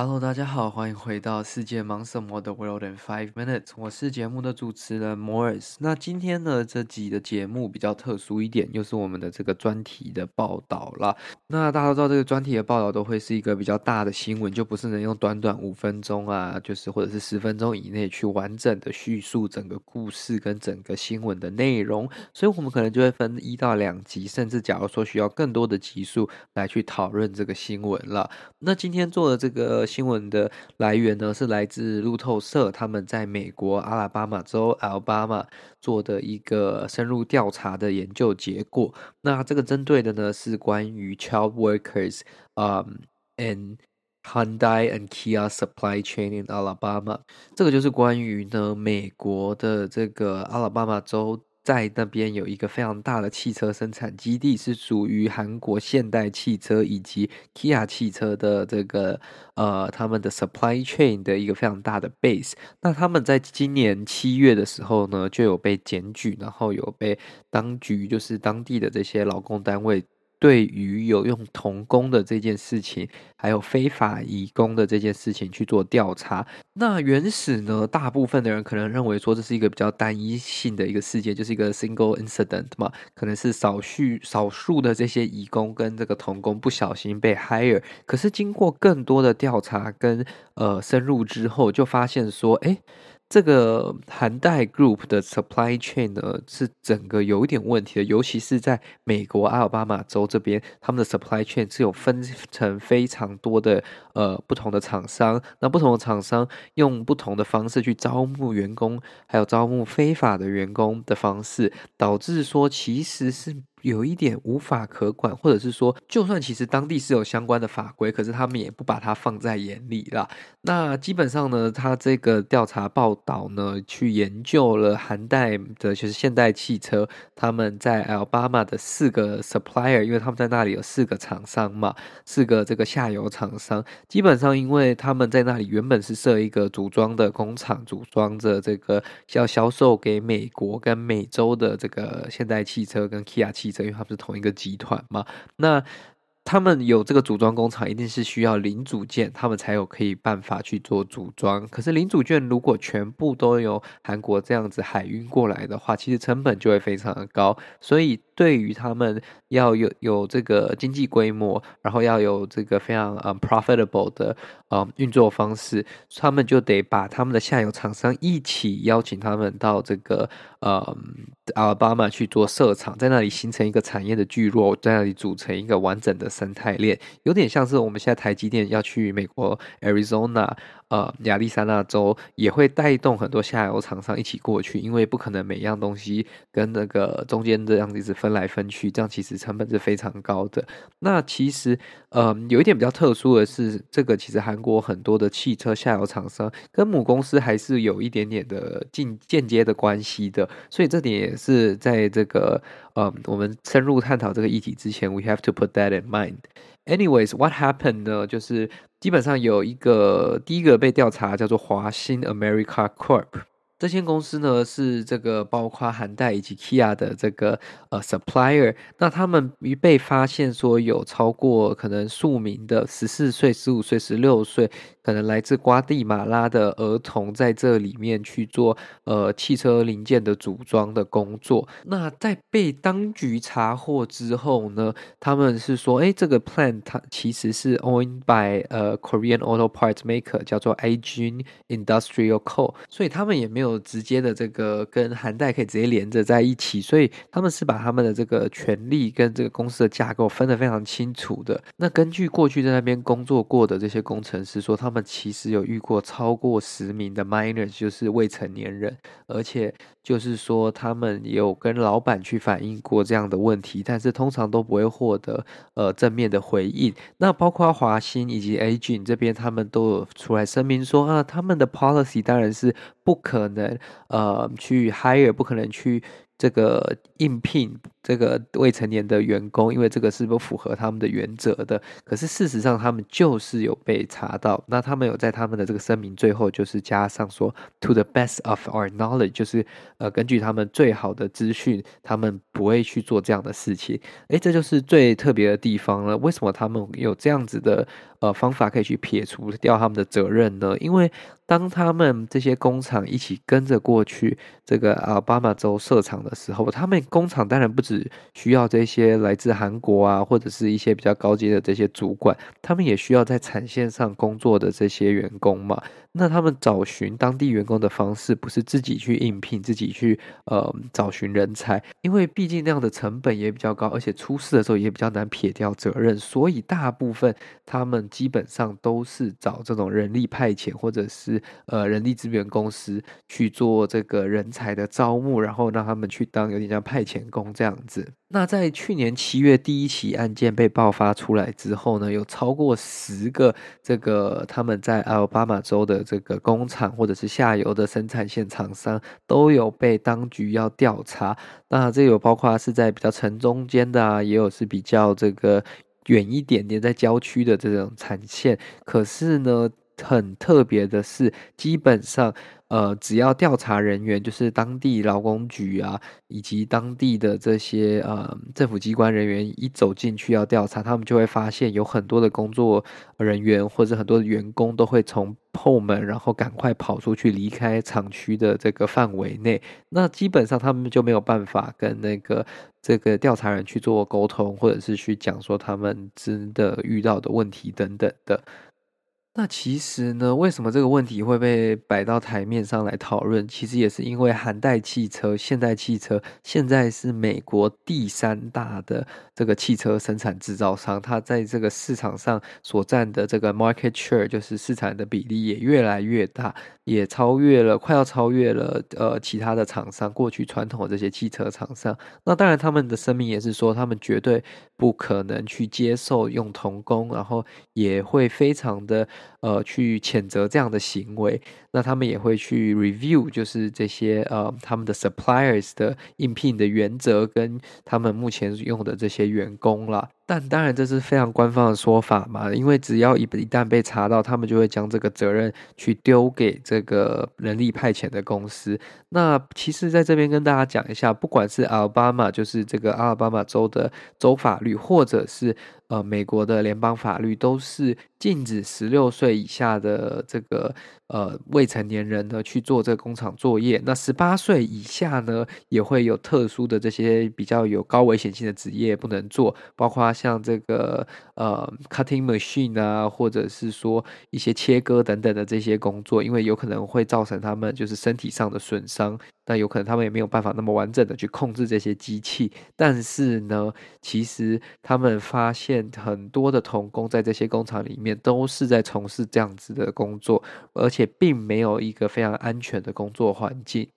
Hello，大家好，欢迎回到世界忙什么的 World in Five Minutes，我是节目的主持人 Morris。那今天呢，这集的节目比较特殊一点，又是我们的这个专题的报道啦。那大家都知道，这个专题的报道都会是一个比较大的新闻，就不是能用短短五分钟啊，就是或者是十分钟以内去完整的叙述整个故事跟整个新闻的内容。所以我们可能就会分一到两集，甚至假如说需要更多的集数来去讨论这个新闻了。那今天做的这个。新闻的来源呢，是来自路透社，他们在美国阿拉巴马州 Alabama 做的一个深入调查的研究结果。那这个针对的呢，是关于 child workers，嗯，and Hyundai and Kia supply chain in Alabama。这个就是关于呢美国的这个阿拉巴马州。在那边有一个非常大的汽车生产基地，是属于韩国现代汽车以及 Kia 汽车的这个呃他们的 supply chain 的一个非常大的 base。那他们在今年七月的时候呢，就有被检举，然后有被当局就是当地的这些劳工单位。对于有用童工的这件事情，还有非法移工的这件事情去做调查，那原始呢，大部分的人可能认为说这是一个比较单一性的一个事件，就是一个 single incident 嘛，可能是少数少数的这些移工跟这个童工不小心被 hire，可是经过更多的调查跟呃深入之后，就发现说，哎。这个韩代 Group 的 supply chain 呢，是整个有一点问题的，尤其是在美国阿尔巴马州这边，他们的 supply chain 是有分成非常多的呃不同的厂商，那不同的厂商用不同的方式去招募员工，还有招募非法的员工的方式，导致说其实是。有一点无法可管，或者是说，就算其实当地是有相关的法规，可是他们也不把它放在眼里啦。那基本上呢，他这个调查报道呢，去研究了韩代的，就是现代汽车，他们在 Alabama 的四个 supplier，因为他们在那里有四个厂商嘛，四个这个下游厂商，基本上因为他们在那里原本是设一个组装的工厂，组装着这个要销售给美国跟美洲的这个现代汽车跟 Kia 汽因为它们是同一个集团嘛，那他们有这个组装工厂，一定是需要零组件，他们才有可以办法去做组装。可是零组件如果全部都由韩国这样子海运过来的话，其实成本就会非常的高，所以。对于他们要有有这个经济规模，然后要有这个非常嗯 profitable 的嗯运作方式，他们就得把他们的下游厂商一起邀请他们到这个呃阿拉巴马去做设厂，在那里形成一个产业的聚落，在那里组成一个完整的生态链，有点像是我们现在台积电要去美国 Arizona。呃，亚利桑那州也会带动很多下游厂商一起过去，因为不可能每样东西跟那个中间这样子一直分来分去，这样其实成本是非常高的。那其实，呃，有一点比较特殊的是，这个其实韩国很多的汽车下游厂商跟母公司还是有一点点的间间接的关系的，所以这点也是在这个呃，我们深入探讨这个议题之前，we have to put that in mind. Anyways, what happened 呢？就是基本上有一个第一个被调查叫做华新 America Corp。这间公司呢，是这个包括韩代以及 Kia 的这个呃 supplier，那他们一被发现说有超过可能数名的十四岁、十五岁、十六岁，可能来自瓜地马拉的儿童在这里面去做呃汽车零件的组装的工作。那在被当局查获之后呢，他们是说，哎，这个 plant 它其实是 owned by 呃 Korean auto parts maker，叫做 Agin Industrial Co，所以他们也没。有直接的这个跟韩代可以直接连着在一起，所以他们是把他们的这个权利跟这个公司的架构分得非常清楚的。那根据过去在那边工作过的这些工程师说，他们其实有遇过超过十名的 minors，就是未成年人，而且就是说他们有跟老板去反映过这样的问题，但是通常都不会获得呃正面的回应。那包括华兴以及 Agent 这边，他们都有出来声明说啊，他们的 policy 当然是不可能呃去 hire，不可能去。这个应聘这个未成年的员工，因为这个是不符合他们的原则的。可是事实上，他们就是有被查到。那他们有在他们的这个声明最后，就是加上说，to the best of our knowledge，就是呃，根据他们最好的资讯，他们不会去做这样的事情。诶，这就是最特别的地方了。为什么他们有这样子的呃方法可以去撇除掉他们的责任呢？因为当他们这些工厂一起跟着过去这个阿巴马州设厂的时候，他们工厂当然不止需要这些来自韩国啊，或者是一些比较高阶的这些主管，他们也需要在产线上工作的这些员工嘛。那他们找寻当地员工的方式，不是自己去应聘，自己去呃找寻人才，因为毕竟那样的成本也比较高，而且出事的时候也比较难撇掉责任，所以大部分他们基本上都是找这种人力派遣或者是呃人力资源公司去做这个人才的招募，然后让他们去当有点像派遣工这样那在去年七月第一起案件被爆发出来之后呢，有超过十个这个他们在阿拉巴马州的这个工厂或者是下游的生产线厂商都有被当局要调查。那这有包括是在比较城中间的啊，也有是比较这个远一点点在郊区的这种产线。可是呢，很特别的是，基本上。呃，只要调查人员，就是当地劳工局啊，以及当地的这些呃政府机关人员一走进去要调查，他们就会发现有很多的工作人员或者很多的员工都会从后门，然后赶快跑出去离开厂区的这个范围内。那基本上他们就没有办法跟那个这个调查人去做沟通，或者是去讲说他们真的遇到的问题等等的。那其实呢，为什么这个问题会被摆到台面上来讨论？其实也是因为韩代汽车、现代汽车现在是美国第三大的这个汽车生产制造商，它在这个市场上所占的这个 market share，就是市场的比例也越来越大，也超越了，快要超越了呃其他的厂商，过去传统的这些汽车厂商。那当然，他们的声明也是说，他们绝对不可能去接受用童工，然后也会非常的。呃，去谴责这样的行为，那他们也会去 review，就是这些呃他们的 suppliers 的应聘的原则跟他们目前用的这些员工了。但当然这是非常官方的说法嘛，因为只要一一旦被查到，他们就会将这个责任去丢给这个人力派遣的公司。那其实在这边跟大家讲一下，不管是阿拉巴马，就是这个阿拉巴马州的州法律，或者是。呃，美国的联邦法律都是禁止十六岁以下的这个呃未成年人呢去做这个工厂作业。那十八岁以下呢，也会有特殊的这些比较有高危险性的职业不能做，包括像这个呃 cutting machine 啊，或者是说一些切割等等的这些工作，因为有可能会造成他们就是身体上的损伤。那有可能他们也没有办法那么完整的去控制这些机器，但是呢，其实他们发现很多的童工在这些工厂里面都是在从事这样子的工作，而且并没有一个非常安全的工作环境。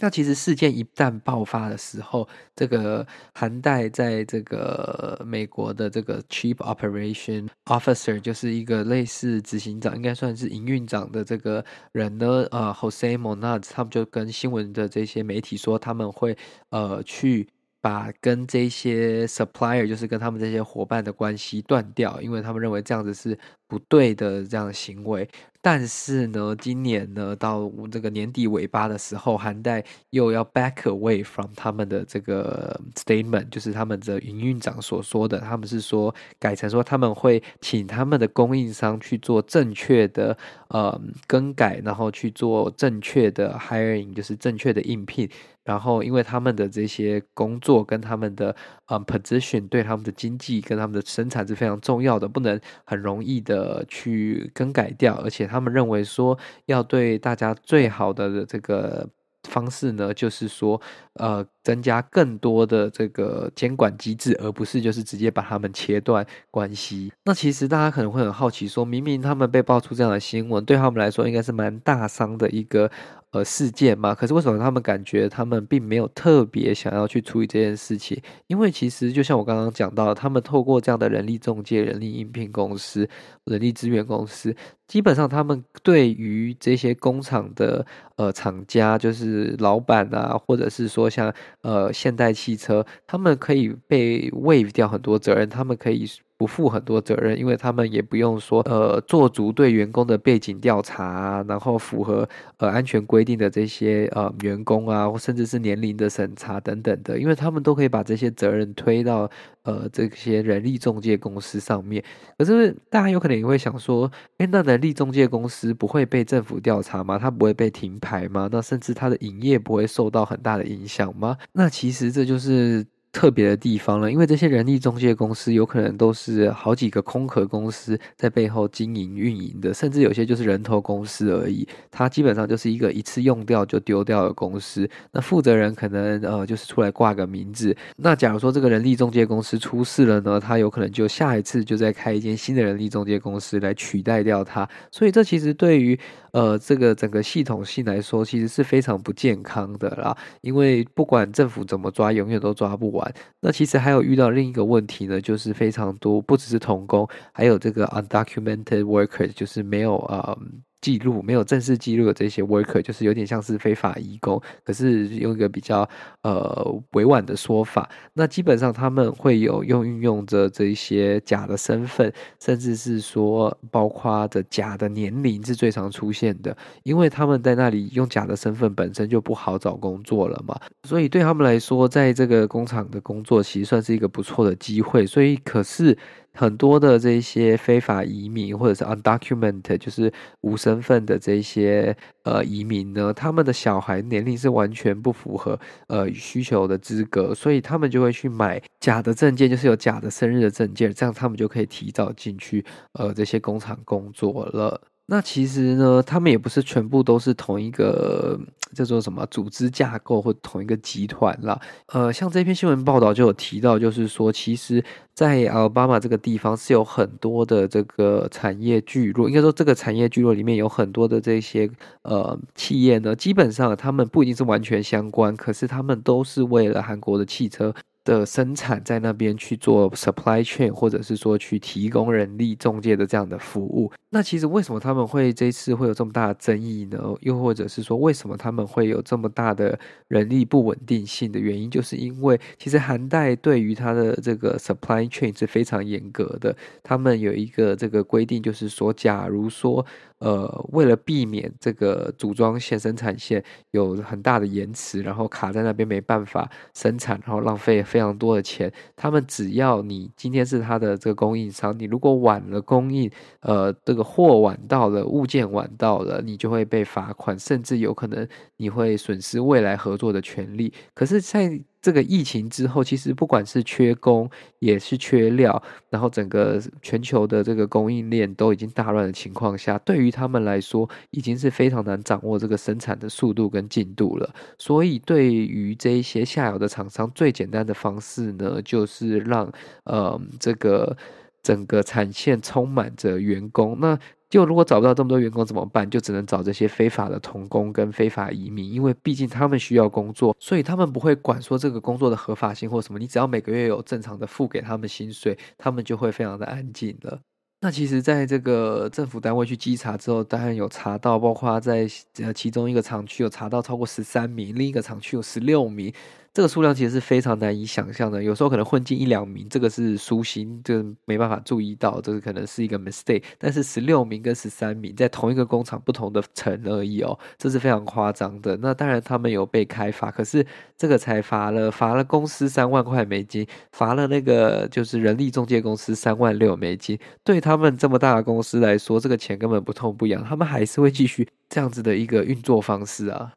那其实事件一旦爆发的时候，这个韩代在这个美国的这个 Chief Operation Officer，就是一个类似执行长，应该算是营运长的这个人呢，呃，Jose Monaz，他们就跟新闻的这些媒体说，他们会呃去。把跟这些 supplier，就是跟他们这些伙伴的关系断掉，因为他们认为这样子是不对的这样的行为。但是呢，今年呢，到这个年底尾巴的时候，韩代又要 back away from 他们的这个 statement，就是他们的营运长所说的，他们是说改成说他们会请他们的供应商去做正确的呃更改，然后去做正确的 hiring，就是正确的应聘。然后因为他们的这些工作跟他们的呃 position 对他们的经济跟他们的生产是非常重要的，不能很容易的去更改掉，而且他们认为说要对大家最好的这个。方式呢，就是说，呃，增加更多的这个监管机制，而不是就是直接把他们切断关系。那其实大家可能会很好奇说，明明他们被爆出这样的新闻，对他们来说应该是蛮大伤的一个。呃，事件嘛，可是为什么他们感觉他们并没有特别想要去处理这件事情？因为其实就像我刚刚讲到，他们透过这样的人力中介、人力应聘公司、人力资源公司，基本上他们对于这些工厂的呃厂家，就是老板啊，或者是说像呃现代汽车，他们可以被 wave 掉很多责任，他们可以。不负很多责任，因为他们也不用说呃做足对员工的背景调查，然后符合呃安全规定的这些呃员工啊，甚至是年龄的审查等等的，因为他们都可以把这些责任推到呃这些人力中介公司上面。可是大家有可能也会想说，诶，那人力中介公司不会被政府调查吗？他不会被停牌吗？那甚至他的营业不会受到很大的影响吗？那其实这就是。特别的地方了，因为这些人力中介公司有可能都是好几个空壳公司在背后经营运营的，甚至有些就是人头公司而已。它基本上就是一个一次用掉就丢掉的公司。那负责人可能呃就是出来挂个名字。那假如说这个人力中介公司出事了呢，他有可能就下一次就再开一间新的人力中介公司来取代掉它。所以这其实对于呃这个整个系统性来说，其实是非常不健康的啦。因为不管政府怎么抓，永远都抓不完。那其实还有遇到另一个问题呢，就是非常多，不只是童工，还有这个 undocumented workers，就是没有啊。记录没有正式记录的这些 worker，就是有点像是非法移工，可是用一个比较呃委婉的说法，那基本上他们会有用运用着这一些假的身份，甚至是说包括的假的年龄是最常出现的，因为他们在那里用假的身份本身就不好找工作了嘛，所以对他们来说，在这个工厂的工作其实算是一个不错的机会，所以可是。很多的这些非法移民或者是 undocumented，就是无身份的这些呃移民呢，他们的小孩年龄是完全不符合呃需求的资格，所以他们就会去买假的证件，就是有假的生日的证件，这样他们就可以提早进去呃这些工厂工作了。那其实呢，他们也不是全部都是同一个叫做什么组织架构或同一个集团啦。呃，像这篇新闻报道就有提到，就是说，其实，在阿巴马这个地方是有很多的这个产业聚落，应该说这个产业聚落里面有很多的这些呃企业呢，基本上他们不一定是完全相关，可是他们都是为了韩国的汽车。的生产在那边去做 supply chain，或者是说去提供人力中介的这样的服务。那其实为什么他们会这次会有这么大的争议呢？又或者是说为什么他们会有这么大的人力不稳定性的原因，就是因为其实韩代对于它的这个 supply chain 是非常严格的。他们有一个这个规定，就是说，假如说呃为了避免这个组装线生产线有很大的延迟，然后卡在那边没办法生产，然后浪费。非常多的钱，他们只要你今天是他的这个供应商，你如果晚了供应，呃，这个货晚到了，物件晚到了，你就会被罚款，甚至有可能你会损失未来合作的权利。可是，在这个疫情之后，其实不管是缺工，也是缺料，然后整个全球的这个供应链都已经大乱的情况下，对于他们来说，已经是非常难掌握这个生产的速度跟进度了。所以，对于这一些下游的厂商，最简单的方式呢，就是让呃这个整个产线充满着员工。那就如果找不到这么多员工怎么办？就只能找这些非法的童工跟非法移民，因为毕竟他们需要工作，所以他们不会管说这个工作的合法性或什么。你只要每个月有正常的付给他们薪水，他们就会非常的安静了。那其实，在这个政府单位去稽查之后，当然有查到，包括在呃其中一个厂区有查到超过十三名，另一个厂区有十六名。这个数量其实是非常难以想象的，有时候可能混进一两名，这个是疏心，就没办法注意到，这个可能是一个 mistake。但是十六名跟十三名在同一个工厂不同的层而已哦，这是非常夸张的。那当然他们有被开罚，可是这个才罚了罚了公司三万块美金，罚了那个就是人力中介公司三万六美金。对他们这么大的公司来说，这个钱根本不痛不痒，他们还是会继续这样子的一个运作方式啊。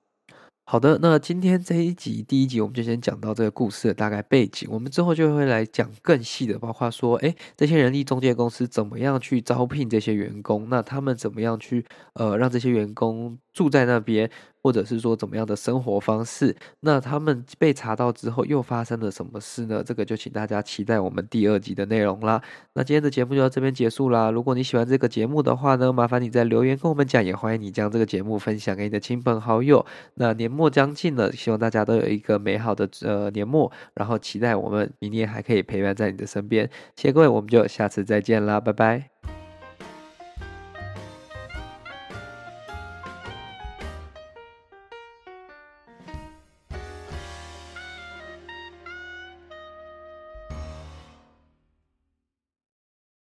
好的，那今天这一集第一集我们就先讲到这个故事的大概背景，我们之后就会来讲更细的，包括说，诶，这些人力中介公司怎么样去招聘这些员工，那他们怎么样去呃让这些员工住在那边。或者是说怎么样的生活方式？那他们被查到之后又发生了什么事呢？这个就请大家期待我们第二集的内容啦。那今天的节目就到这边结束啦。如果你喜欢这个节目的话呢，麻烦你在留言跟我们讲，也欢迎你将这个节目分享给你的亲朋好友。那年末将近了，希望大家都有一个美好的呃年末，然后期待我们明年还可以陪伴在你的身边。谢谢各位，我们就下次再见啦，拜拜。